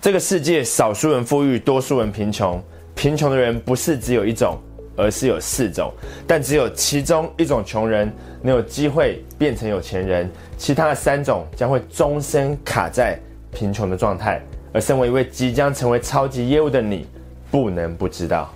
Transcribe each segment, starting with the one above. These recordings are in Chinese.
这个世界少数人富裕，多数人贫穷。贫穷的人不是只有一种，而是有四种。但只有其中一种穷人能有机会变成有钱人，其他的三种将会终身卡在贫穷的状态。而身为一位即将成为超级业务的你，不能不知道。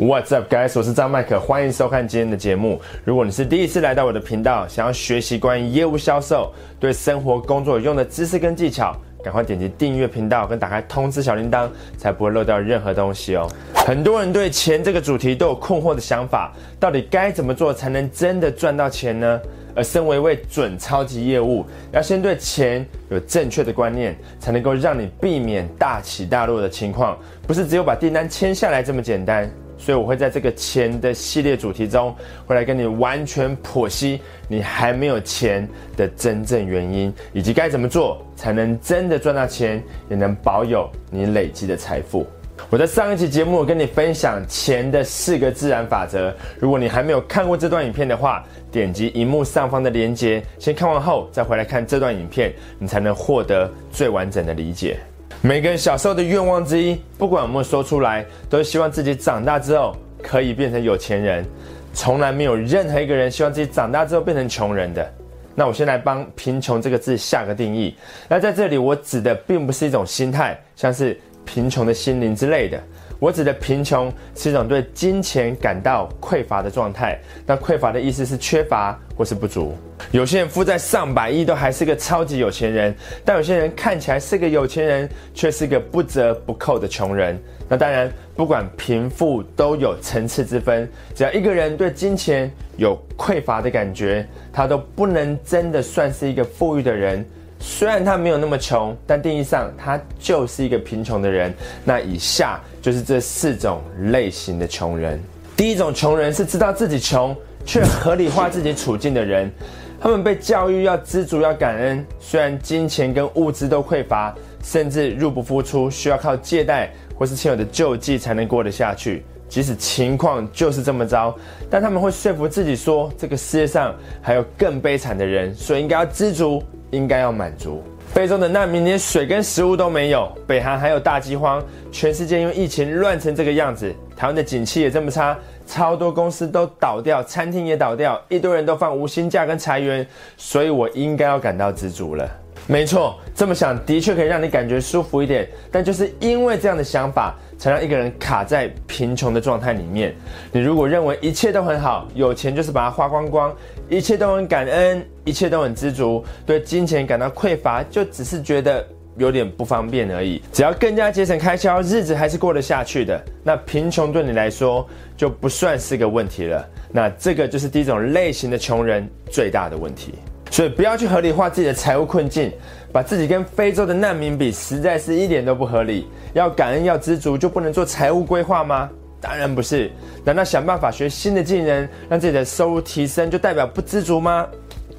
What's up, guys？我是张麦克，欢迎收看今天的节目。如果你是第一次来到我的频道，想要学习关于业务销售、对生活工作有用的知识跟技巧，赶快点击订阅频道跟打开通知小铃铛，才不会漏掉任何东西哦。很多人对钱这个主题都有困惑的想法，到底该怎么做才能真的赚到钱呢？而身为一位准超级业务，要先对钱有正确的观念，才能够让你避免大起大落的情况，不是只有把订单签下来这么简单。所以我会在这个钱的系列主题中，会来跟你完全剖析你还没有钱的真正原因，以及该怎么做才能真的赚到钱，也能保有你累积的财富。我在上一期节目我跟你分享钱的四个自然法则。如果你还没有看过这段影片的话，点击荧幕上方的链接，先看完后再回来看这段影片，你才能获得最完整的理解。每个人小时候的愿望之一，不管有没有说出来，都希望自己长大之后可以变成有钱人。从来没有任何一个人希望自己长大之后变成穷人的。那我先来帮“贫穷”这个字下个定义。那在这里，我指的并不是一种心态，像是贫穷的心灵之类的。我指的贫穷是一种对金钱感到匮乏的状态。那匮乏的意思是缺乏或是不足。有些人负债上百亿都还是个超级有钱人，但有些人看起来是个有钱人，却是个不折不扣的穷人。那当然，不管贫富都有层次之分。只要一个人对金钱有匮乏的感觉，他都不能真的算是一个富裕的人。虽然他没有那么穷，但定义上他就是一个贫穷的人。那以下就是这四种类型的穷人。第一种穷人是知道自己穷却合理化自己处境的人，他们被教育要知足要感恩，虽然金钱跟物资都匮乏，甚至入不敷出，需要靠借贷或是亲友的救济才能过得下去。即使情况就是这么糟，但他们会说服自己说，这个世界上还有更悲惨的人，所以应该要知足。应该要满足。非洲的难民连水跟食物都没有，北韩还有大饥荒，全世界因为疫情乱成这个样子，台湾的景气也这么差，超多公司都倒掉，餐厅也倒掉，一堆人都放无薪假跟裁员，所以我应该要感到知足了。没错，这么想的确可以让你感觉舒服一点，但就是因为这样的想法。才让一个人卡在贫穷的状态里面。你如果认为一切都很好，有钱就是把它花光光，一切都很感恩，一切都很知足，对金钱感到匮乏，就只是觉得有点不方便而已。只要更加节省开销，日子还是过得下去的。那贫穷对你来说就不算是个问题了。那这个就是第一种类型的穷人最大的问题。所以不要去合理化自己的财务困境，把自己跟非洲的难民比，实在是一点都不合理。要感恩，要知足，就不能做财务规划吗？当然不是。难道想办法学新的技能，让自己的收入提升，就代表不知足吗？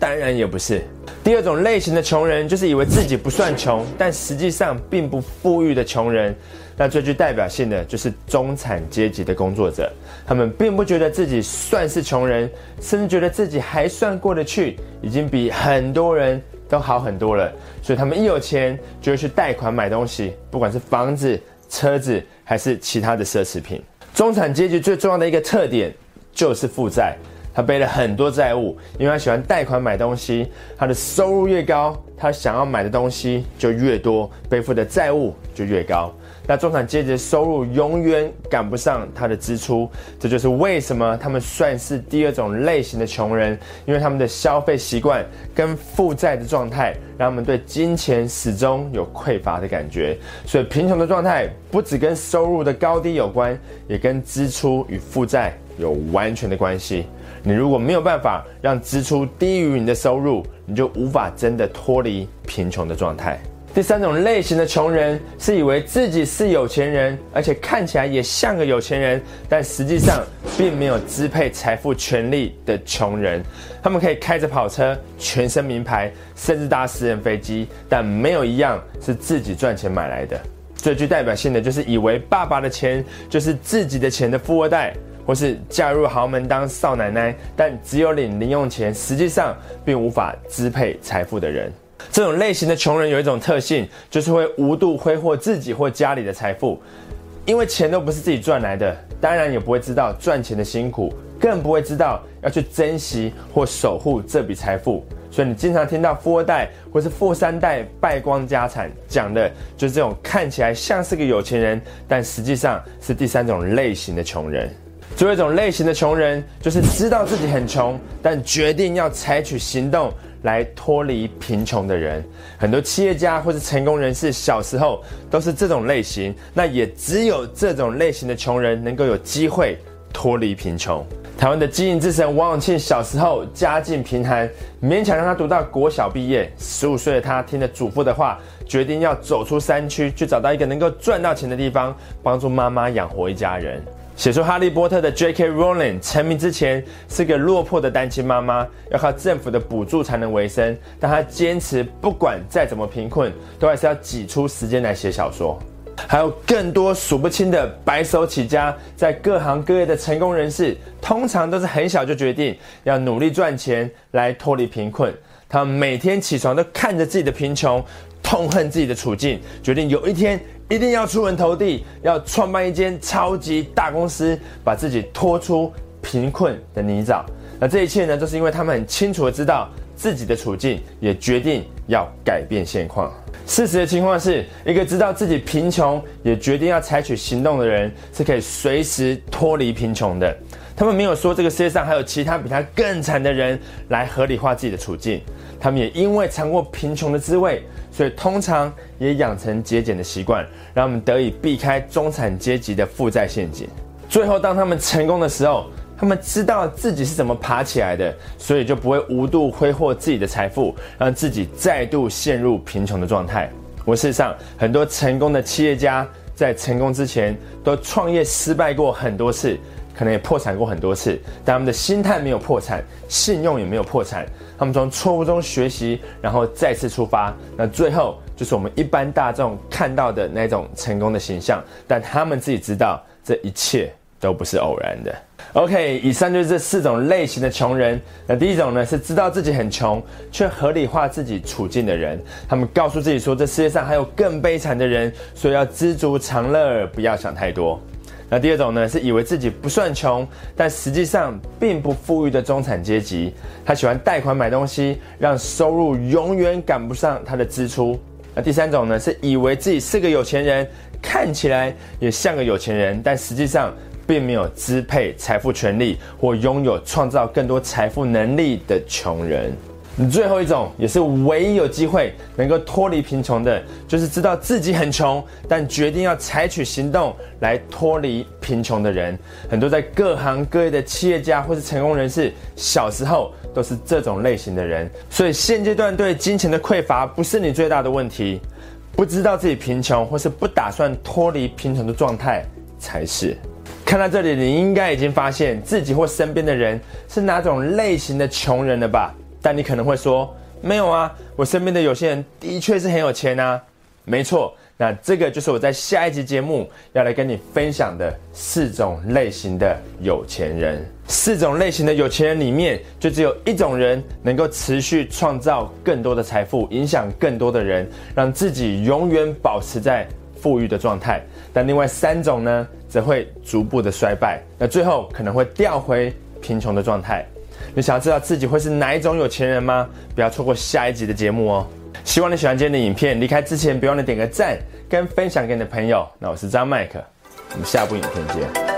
当然也不是。第二种类型的穷人，就是以为自己不算穷，但实际上并不富裕的穷人。那最具代表性的就是中产阶级的工作者，他们并不觉得自己算是穷人，甚至觉得自己还算过得去，已经比很多人都好很多了。所以他们一有钱就会去贷款买东西，不管是房子、车子还是其他的奢侈品。中产阶级最重要的一个特点就是负债。他背了很多债务，因为他喜欢贷款买东西。他的收入越高，他想要买的东西就越多，背负的债务就越高。那中产阶级的收入永远赶不上他的支出，这就是为什么他们算是第二种类型的穷人，因为他们的消费习惯跟负债的状态，让他们对金钱始终有匮乏的感觉。所以贫穷的状态不只跟收入的高低有关，也跟支出与负债有完全的关系。你如果没有办法让支出低于你的收入，你就无法真的脱离贫穷的状态。第三种类型的穷人是以为自己是有钱人，而且看起来也像个有钱人，但实际上并没有支配财富权利的穷人。他们可以开着跑车、全身名牌，甚至搭私人飞机，但没有一样是自己赚钱买来的。最具代表性的就是以为爸爸的钱就是自己的钱的富二代。或是嫁入豪门当少奶奶，但只有领零用钱，实际上并无法支配财富的人。这种类型的穷人有一种特性，就是会无度挥霍自己或家里的财富，因为钱都不是自己赚来的，当然也不会知道赚钱的辛苦，更不会知道要去珍惜或守护这笔财富。所以你经常听到富二代或是富三代败光家产，讲的就是这种看起来像是个有钱人，但实际上是第三种类型的穷人。最后一种类型的穷人，就是知道自己很穷，但决定要采取行动来脱离贫穷的人。很多企业家或是成功人士小时候都是这种类型，那也只有这种类型的穷人能够有机会脱离贫穷。台湾的经营之神王永庆小时候家境贫寒，勉强让他读到国小毕业。十五岁的他听了祖父的话，决定要走出山区，去找到一个能够赚到钱的地方，帮助妈妈养活一家人。写出《哈利波特》的 J.K. Rowling 成名之前是个落魄的单亲妈妈，要靠政府的补助才能维生。但她坚持，不管再怎么贫困，都还是要挤出时间来写小说。还有更多数不清的白手起家，在各行各业的成功人士，通常都是很小就决定要努力赚钱来脱离贫困。他们每天起床都看着自己的贫穷，痛恨自己的处境，决定有一天。一定要出人头地，要创办一间超级大公司，把自己拖出贫困的泥沼。那这一切呢，就是因为他们很清楚的知道自己的处境，也决定要改变现况。事实的情况是一个知道自己贫穷，也决定要采取行动的人，是可以随时脱离贫穷的。他们没有说这个世界上还有其他比他更惨的人来合理化自己的处境。他们也因为尝过贫穷的滋味，所以通常也养成节俭的习惯，让他们得以避开中产阶级的负债陷阱。最后，当他们成功的时候，他们知道自己是怎么爬起来的，所以就不会无度挥霍自己的财富，让自己再度陷入贫穷的状态。我事实上，很多成功的企业家在成功之前都创业失败过很多次。可能也破产过很多次，但他们的心态没有破产，信用也没有破产。他们从错误中学习，然后再次出发。那最后就是我们一般大众看到的那种成功的形象，但他们自己知道这一切都不是偶然的。OK，以上就是这四种类型的穷人。那第一种呢，是知道自己很穷，却合理化自己处境的人。他们告诉自己说，这世界上还有更悲惨的人，所以要知足常乐，不要想太多。那第二种呢，是以为自己不算穷，但实际上并不富裕的中产阶级。他喜欢贷款买东西，让收入永远赶不上他的支出。那第三种呢，是以为自己是个有钱人，看起来也像个有钱人，但实际上并没有支配财富权利或拥有创造更多财富能力的穷人。最后一种也是唯一有机会能够脱离贫穷的，就是知道自己很穷，但决定要采取行动来脱离贫穷的人。很多在各行各业的企业家或是成功人士，小时候都是这种类型的人。所以现阶段对金钱的匮乏不是你最大的问题，不知道自己贫穷或是不打算脱离贫穷的状态才是。看到这里，你应该已经发现自己或身边的人是哪种类型的穷人了吧？但你可能会说，没有啊，我身边的有些人的确是很有钱啊。没错，那这个就是我在下一集节目要来跟你分享的四种类型的有钱人。四种类型的有钱人里面，就只有一种人能够持续创造更多的财富，影响更多的人，让自己永远保持在富裕的状态。但另外三种呢，则会逐步的衰败，那最后可能会掉回贫穷的状态。你想要知道自己会是哪一种有钱人吗？不要错过下一集的节目哦！希望你喜欢今天的影片。离开之前，别忘了点个赞跟分享给你的朋友。那我是张麦克，我们下部影片见。